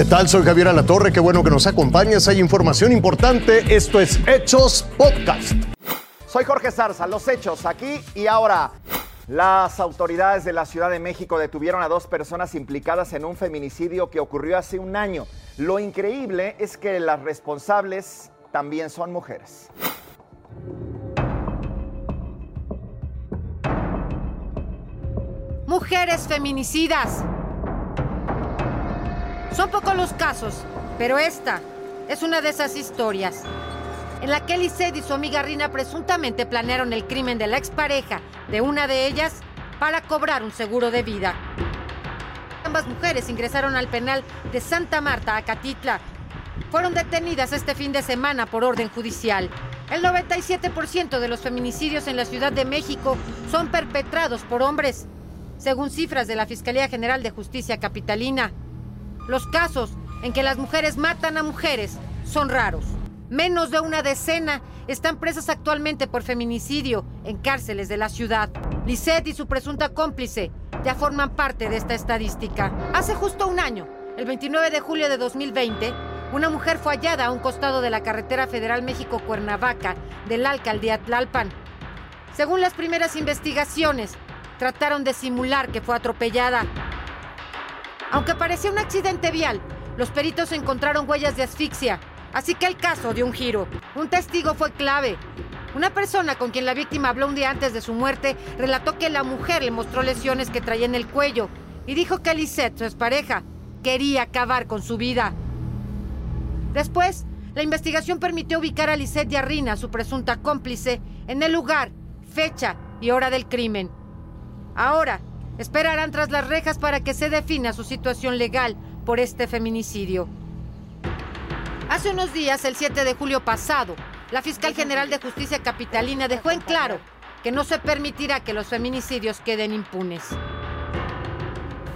¿Qué tal? Soy Javier Alatorre, qué bueno que nos acompañas. Hay información importante. Esto es Hechos Podcast. Soy Jorge Zarza, los hechos aquí y ahora. Las autoridades de la Ciudad de México detuvieron a dos personas implicadas en un feminicidio que ocurrió hace un año. Lo increíble es que las responsables también son mujeres. Mujeres feminicidas. Son pocos los casos, pero esta es una de esas historias en la que Lisette y su amiga Rina presuntamente planearon el crimen de la expareja de una de ellas para cobrar un seguro de vida. Ambas mujeres ingresaron al penal de Santa Marta, Acatitla. Fueron detenidas este fin de semana por orden judicial. El 97% de los feminicidios en la Ciudad de México son perpetrados por hombres, según cifras de la Fiscalía General de Justicia Capitalina. Los casos en que las mujeres matan a mujeres son raros. Menos de una decena están presas actualmente por feminicidio en cárceles de la ciudad. Lisette y su presunta cómplice ya forman parte de esta estadística. Hace justo un año, el 29 de julio de 2020, una mujer fue hallada a un costado de la carretera federal México-Cuernavaca del alcaldía Tlalpan. Según las primeras investigaciones, trataron de simular que fue atropellada. Aunque parecía un accidente vial, los peritos encontraron huellas de asfixia Así que el caso dio un giro. Un testigo fue clave. Una persona con quien la víctima habló un día antes de su muerte relató que la mujer le mostró lesiones que traía en el cuello y dijo que Lisette, su expareja, quería acabar con su vida. Después, la investigación permitió ubicar a Lisette y a Rina, su presunta cómplice, en el lugar, fecha y hora del crimen. Ahora, esperarán tras las rejas para que se defina su situación legal por este feminicidio. Hace unos días, el 7 de julio pasado, la fiscal general de justicia capitalina dejó en claro que no se permitirá que los feminicidios queden impunes.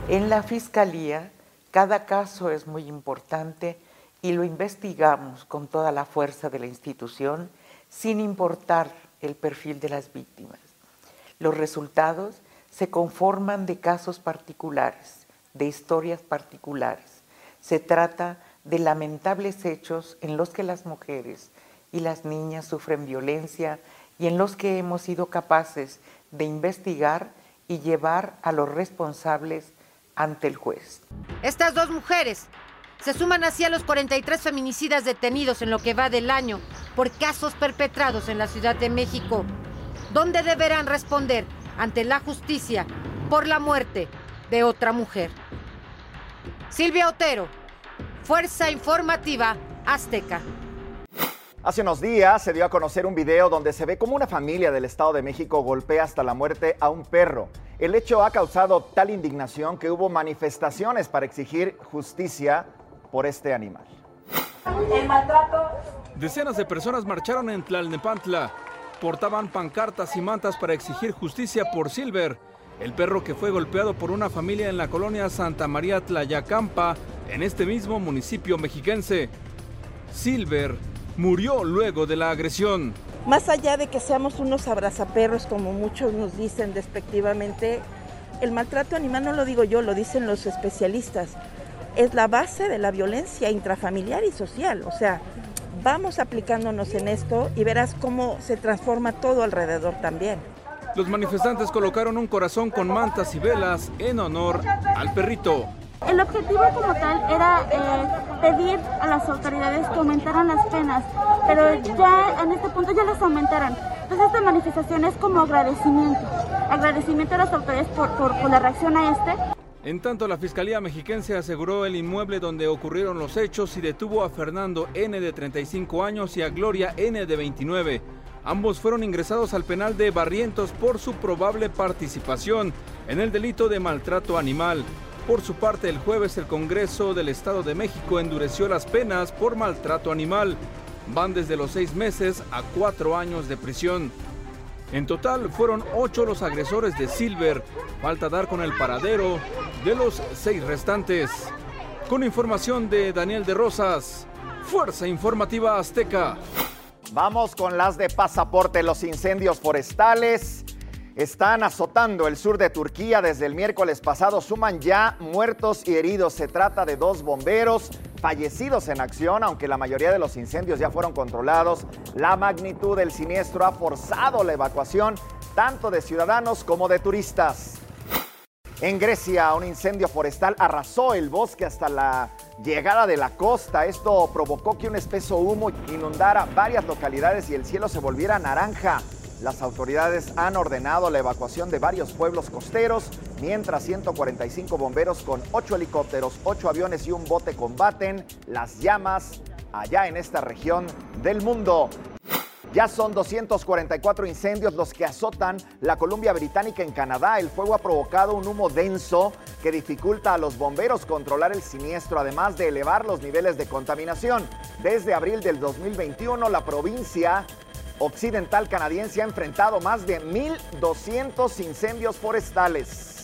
En la fiscalía, cada caso es muy importante y lo investigamos con toda la fuerza de la institución sin importar el perfil de las víctimas. Los resultados se conforman de casos particulares, de historias particulares. Se trata de lamentables hechos en los que las mujeres y las niñas sufren violencia y en los que hemos sido capaces de investigar y llevar a los responsables ante el juez. Estas dos mujeres se suman así a los 43 feminicidas detenidos en lo que va del año por casos perpetrados en la Ciudad de México, donde deberán responder ante la justicia por la muerte de otra mujer. Silvia Otero, Fuerza Informativa Azteca. Hace unos días se dio a conocer un video donde se ve como una familia del Estado de México golpea hasta la muerte a un perro. El hecho ha causado tal indignación que hubo manifestaciones para exigir justicia por este animal. El maltrato. Decenas de personas marcharon en Tlalnepantla. Portaban pancartas y mantas para exigir justicia por Silver, el perro que fue golpeado por una familia en la colonia Santa María Tlayacampa, en este mismo municipio mexiquense. Silver murió luego de la agresión. Más allá de que seamos unos abrazaperros, como muchos nos dicen despectivamente, el maltrato animal no lo digo yo, lo dicen los especialistas. Es la base de la violencia intrafamiliar y social. O sea, vamos aplicándonos en esto y verás cómo se transforma todo alrededor también. Los manifestantes colocaron un corazón con mantas y velas en honor al perrito. El objetivo como tal era eh, pedir a las autoridades que aumentaran las penas, pero ya en este punto ya las aumentaron. Entonces esta manifestación es como agradecimiento, agradecimiento a las autoridades por, por la reacción a este. En tanto, la Fiscalía Mexiquense aseguró el inmueble donde ocurrieron los hechos y detuvo a Fernando N. de 35 años y a Gloria N. de 29. Ambos fueron ingresados al penal de Barrientos por su probable participación en el delito de maltrato animal. Por su parte, el jueves el Congreso del Estado de México endureció las penas por maltrato animal. Van desde los seis meses a cuatro años de prisión. En total fueron ocho los agresores de Silver. Falta dar con el paradero de los seis restantes. Con información de Daniel de Rosas, Fuerza Informativa Azteca. Vamos con las de pasaporte, los incendios forestales están azotando el sur de Turquía desde el miércoles pasado. Suman ya muertos y heridos. Se trata de dos bomberos fallecidos en acción, aunque la mayoría de los incendios ya fueron controlados. La magnitud del siniestro ha forzado la evacuación tanto de ciudadanos como de turistas. En Grecia, un incendio forestal arrasó el bosque hasta la llegada de la costa. Esto provocó que un espeso humo inundara varias localidades y el cielo se volviera naranja. Las autoridades han ordenado la evacuación de varios pueblos costeros, mientras 145 bomberos con 8 helicópteros, 8 aviones y un bote combaten las llamas allá en esta región del mundo. Ya son 244 incendios los que azotan la Columbia Británica en Canadá. El fuego ha provocado un humo denso que dificulta a los bomberos controlar el siniestro, además de elevar los niveles de contaminación. Desde abril del 2021, la provincia occidental canadiense ha enfrentado más de 1.200 incendios forestales.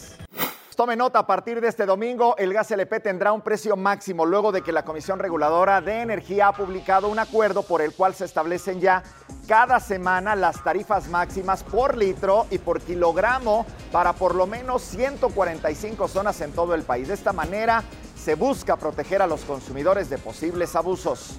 Tome nota, a partir de este domingo el gas LP tendrá un precio máximo luego de que la Comisión Reguladora de Energía ha publicado un acuerdo por el cual se establecen ya cada semana las tarifas máximas por litro y por kilogramo para por lo menos 145 zonas en todo el país. De esta manera se busca proteger a los consumidores de posibles abusos.